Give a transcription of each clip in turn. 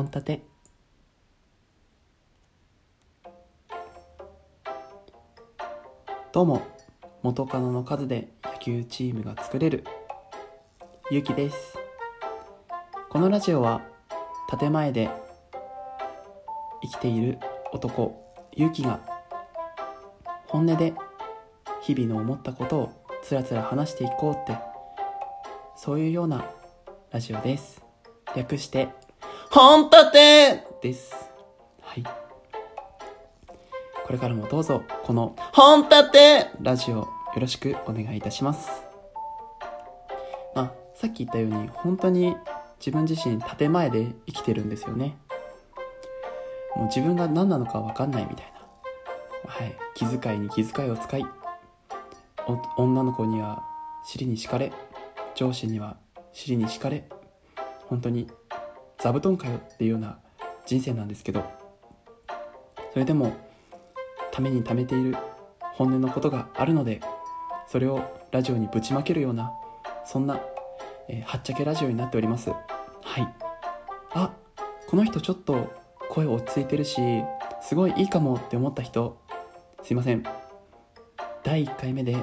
本立て。どうも元カノの数で野球チームが作れるゆうきです。このラジオは建前で生きている男ゆうきが本音で日々の思ったことをつらつら話していこうってそういうようなラジオです。略して本立てです。はい。これからもどうぞ。この本立てラジオよろしくお願いいたします。まあさっき言ったように本当に自分自身建前で生きてるんですよね。もう自分が何なのか分かんないみたいな。はい。気遣いに気遣いを使い女の子には尻に敷かれ上司には尻に敷かれ本当に座布団かよっていうような人生なんですけどそれでもために貯めている本音のことがあるのでそれをラジオにぶちまけるようなそんな、えー、はっちゃけラジオになっております。はい。あこの人ちょっと声落ち着いてるしすごいいいかもって思った人すいません。第1回目で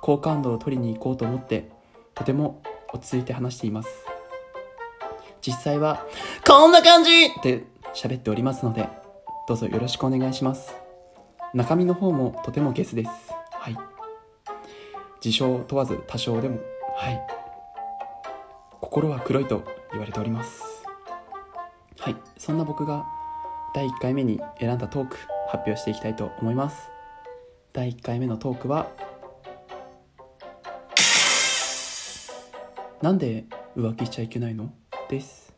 好感度を取りに行こうと思ってとても落ち着いて話しています。実際はこんな感じって喋っておりますのでどうぞよろしくお願いします。中身の方もとてもゲスです。はい。自称問わず多少でも。はい。心は黒いと言われております。はい。そんな僕が第1回目に選んだトーク発表していきたいと思います。第1回目のトークはなんで浮気しちゃいけないの？です。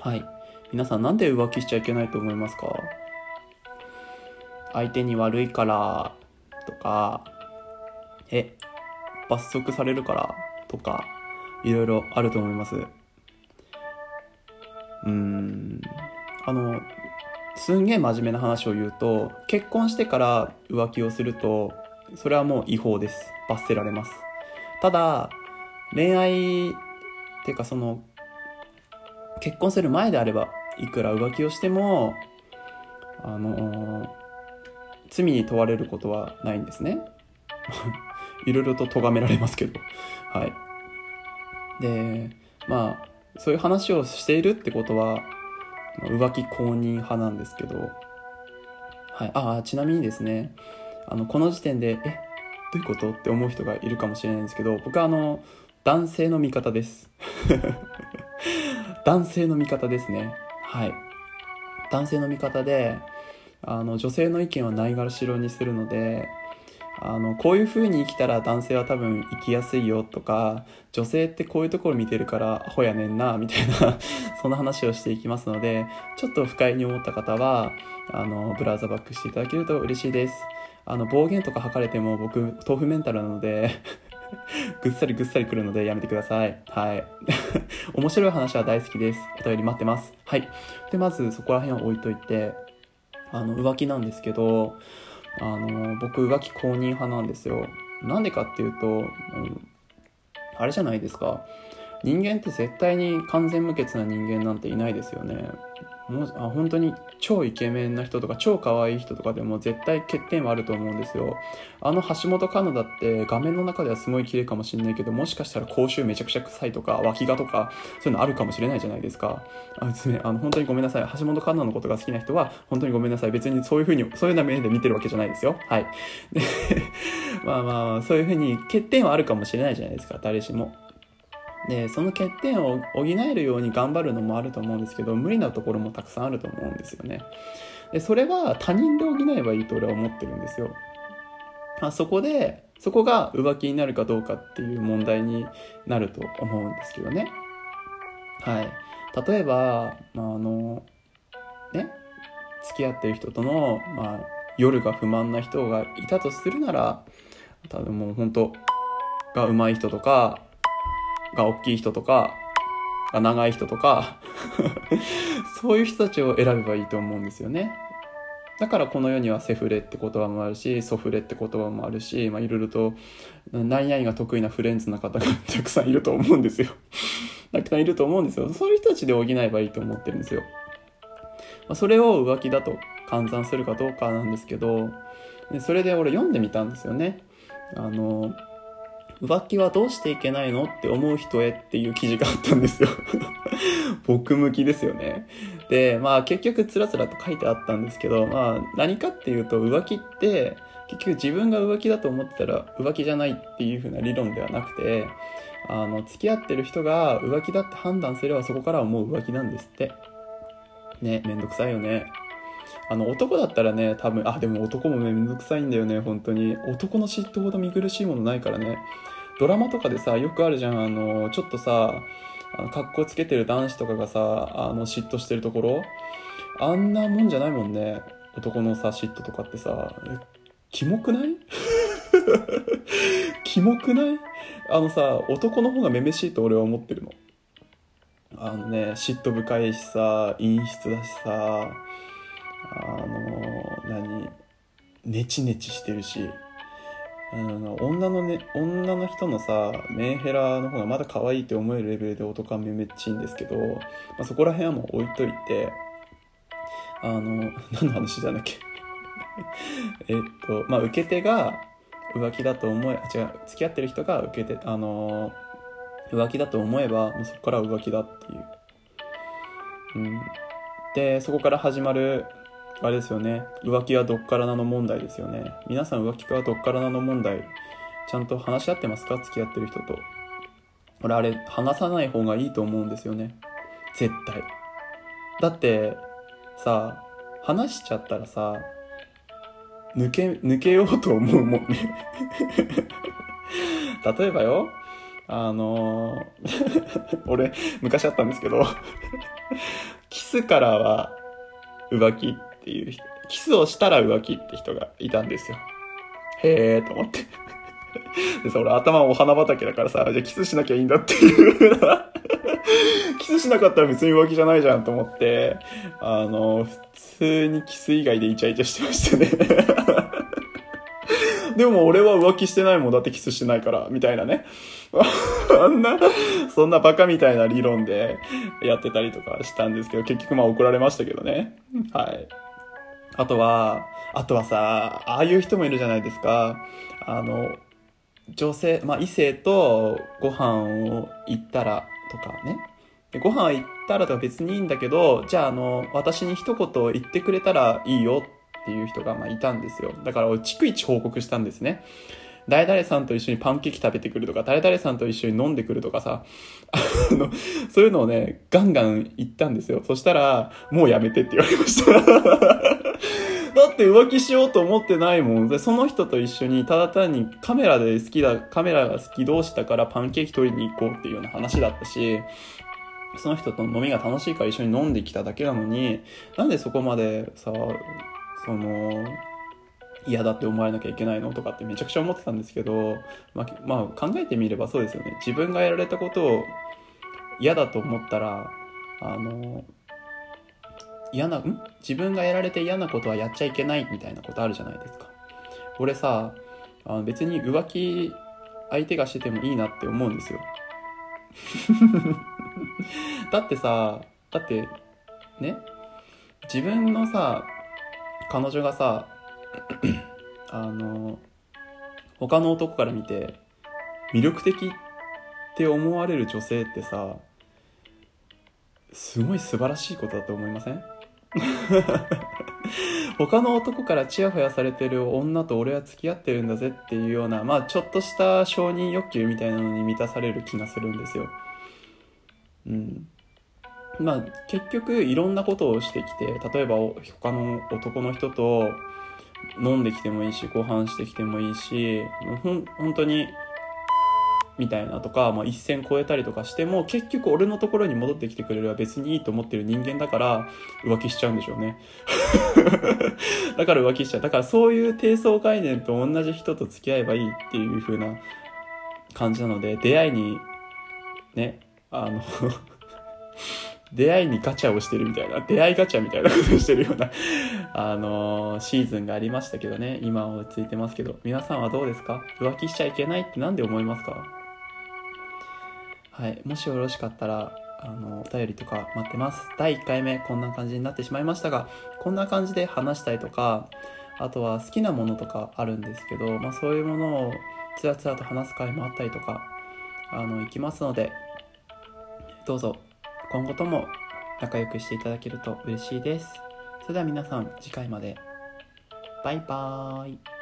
はい。皆さんなんで浮気しちゃいけないと思いますか？相手に悪いからとかえ罰則されるからとかいろいろあると思います。うん。あのすんげえ真面目な話を言うと結婚してから浮気をするとそれはもう違法です。罰せられます。ただ恋愛っていうかその結婚する前であればいくら浮気をしてもあの罪に問われることはないんですね。いろいろと咎められますけど。はい。でまあそういう話をしているってことは浮気公認派なんですけど。はい。ああちなみにですね。あのこの時点でえどういうことって思う人がいるかもしれないんですけど僕はあの男性の味方です。男性の味方ですね。はい。男性の味方であの女性の意見はないがしろにするのであのこういう風に生きたら男性は多分生きやすいよとか女性ってこういうところ見てるからアホやねんなみたいな そんな話をしていきますのでちょっと不快に思った方はあのブラウザバックしていただけると嬉しいです。あの暴言とか吐かれても僕豆腐メンタルなので ぐっさりぐっさりくるのでやめてください。はい。面白い話は大好きです。お便り待ってます。はい。で、まずそこら辺は置いといて、あの、浮気なんですけど、あの、僕浮気公認派なんですよ。なんでかっていうと、うん、あれじゃないですか。人間って絶対に完全無欠な人間なんていないですよね。もうあ本当に超イケメンな人とか超可愛い人とかでも絶対欠点はあると思うんですよ。あの橋本環奈だって画面の中ではすごい綺麗かもしれないけどもしかしたら口臭めちゃくちゃ臭いとか脇がとかそういうのあるかもしれないじゃないですか。あですねあの本当にごめんなさい。橋本環奈のことが好きな人は本当にごめんなさい。別にそういうふうにそういうような目で見てるわけじゃないですよ。はい。まあまあそういうふうに欠点はあるかもしれないじゃないですか。誰しも。でその欠点を補えるように頑張るのもあると思うんですけど無理なところもたくさんあると思うんですよね。でそれは他人で補えばいいと俺は思ってるんですよ、あ、そこでそこが浮気になるかどうかっていう問題になると思うんですけどね。はい。例えば、まあ、あのね付き合ってる人との、まあ、夜が不満な人がいたとするなら多分もう本当が上手い人とかが大きい人とか、が長い人とか そういう人たちを選べばいいと思うんですよね。だからこの世にはセフレって言葉もあるしソフレって言葉もあるし、まあ、いろいろと何々が得意なフレンズな方がたくさんいると思うんですよ。たくさんいると思うんですよ。そういう人たちで補えばいいと思ってるんですよ、まあ、それを浮気だと換算するかどうかなんですけどでそれで俺読んでみたんですよね。あの浮気はどうしていけないの？って思う人へっていう記事があったんですよ 僕向きですよね。で、まあ結局つらつらと書いてあったんですけど、まあ何かっていうと浮気って結局自分が浮気だと思ってたら浮気じゃないっていう風な理論ではなくて、あの、付き合ってる人が浮気だって判断すればそこからはもう浮気なんですって。ね、めんどくさいよね。あの男だったらね多分あでも男もねめんどくさいんだよね本当に。男の嫉妬ほど見苦しいものないからね。ドラマとかでさよくあるじゃん。あのちょっとさあの格好つけてる男子とかがさあの嫉妬してるところ。あんなもんじゃないもんね。男のさ嫉妬とかってさ。キモくない？キモくない？あのさ男の方がめめしいと俺は思ってるの。あのね嫉妬深いしさ陰湿だしさ。あの何？ネチネチしてるし。あの女のね女の人のさメンヘラの方がまだ可愛いって思えるレベルで男はめめっちいいんですけど、まあ、そこら辺はもう置いといてあの 何の話じゃなきゃ。えっとまあ受け手が浮気だと思えあ違う付き合ってる人が受けてあの浮気だと思えばもうそこから浮気だっていう、うん、でそこから始まるあれですよね。浮気はどっからなの問題ですよね。皆さん浮気はどっからなの問題。ちゃんと話し合ってますか？付き合ってる人と。俺あれ話さない方がいいと思うんですよね。絶対。だってさ話しちゃったらさ抜け抜けようと思うもんね。例えばよあのー、俺昔あったんですけどキスからは浮気っていう人、キスをしたら浮気って人がいたんですよ。へえーと思って。でさ、俺頭お花畑だからさ、じゃあキスしなきゃいいんだっていう キスしなかったら別に浮気じゃないじゃんと思って、あの、普通にキス以外でイチャイチャしてましたね でも俺は浮気してないもんだってキスしてないから、みたいなね。あんな、そんなバカみたいな理論でやってたりとかしたんですけど、結局まあ怒られましたけどね。はい。あとは、あとはさ、ああいう人もいるじゃないですか。あの、女性、まあ異性とご飯を行ったらとかね。ご飯行ったらとか別にいいんだけど、じゃああの、私に一言言ってくれたらいいよっていう人がまあいたんですよ。だから俺逐一報告したんですね。誰々さんと一緒にパンケーキ食べてくるとか、誰々さんと一緒に飲んでくるとかさ、あの、そういうのをね、ガンガン言ったんですよ。そしたら、もうやめてって言われました。だって浮気しようと思ってないもん。で、その人と一緒にただ単にカメラで好きだ、カメラが好き同士だからパンケーキ取りに行こうっていうような話だったし、その人と飲みが楽しいから一緒に飲んできただけなのに、なんでそこまでさ、その、嫌だって思われなきゃいけないのとかってめちゃくちゃ思ってたんですけど、まあ、まあ、考えてみればそうですよね。自分がやられたことを嫌だと思ったら、あの、嫌な、ん？自分がやられて嫌なことはやっちゃいけないみたいなことあるじゃないですか。俺さ、あの別に浮気相手がしててもいいなって思うんですよ。だってさ、だって、ね、自分のさ、彼女がさ、あの、他の男から見て、魅力的って思われる女性ってさ、すごい素晴らしいことだと思いません？他の男からチヤホヤされてる女と俺は付き合ってるんだぜっていうような、まあちょっとした承認欲求みたいなのに満たされる気がするんですよ。うん。まあ結局いろんなことをしてきて、例えば他の男の人と飲んできてもいいし、ご飯してきてもいいし、ほん本当にみたいなとか、まあ、一線超えたりとかしても結局俺のところに戻ってきてくれれば別にいいと思ってる人間だから浮気しちゃうんでしょうね。だから浮気しちゃう。だからそういう低層概念と同じ人と付き合えばいいっていう風な感じなので出会いにねあの 出会いにガチャをしてるみたいな。出会いガチャみたいなことをしてるような あのー、シーズンがありましたけどね。今は落ち着いてますけど。皆さんはどうですか？浮気しちゃいけないって何で思いますか？はい。もしよろしかったらあのお便りとか待ってます。第1回目こんな感じになってしまいましたがこんな感じで話したいとかあとは好きなものとかあるんですけど、まあ、そういうものをつらつらと話す回もあったりとかあの行きますのでどうぞ今後とも仲良くしていただけると嬉しいです。それでは皆さん次回まで。バイバーイ。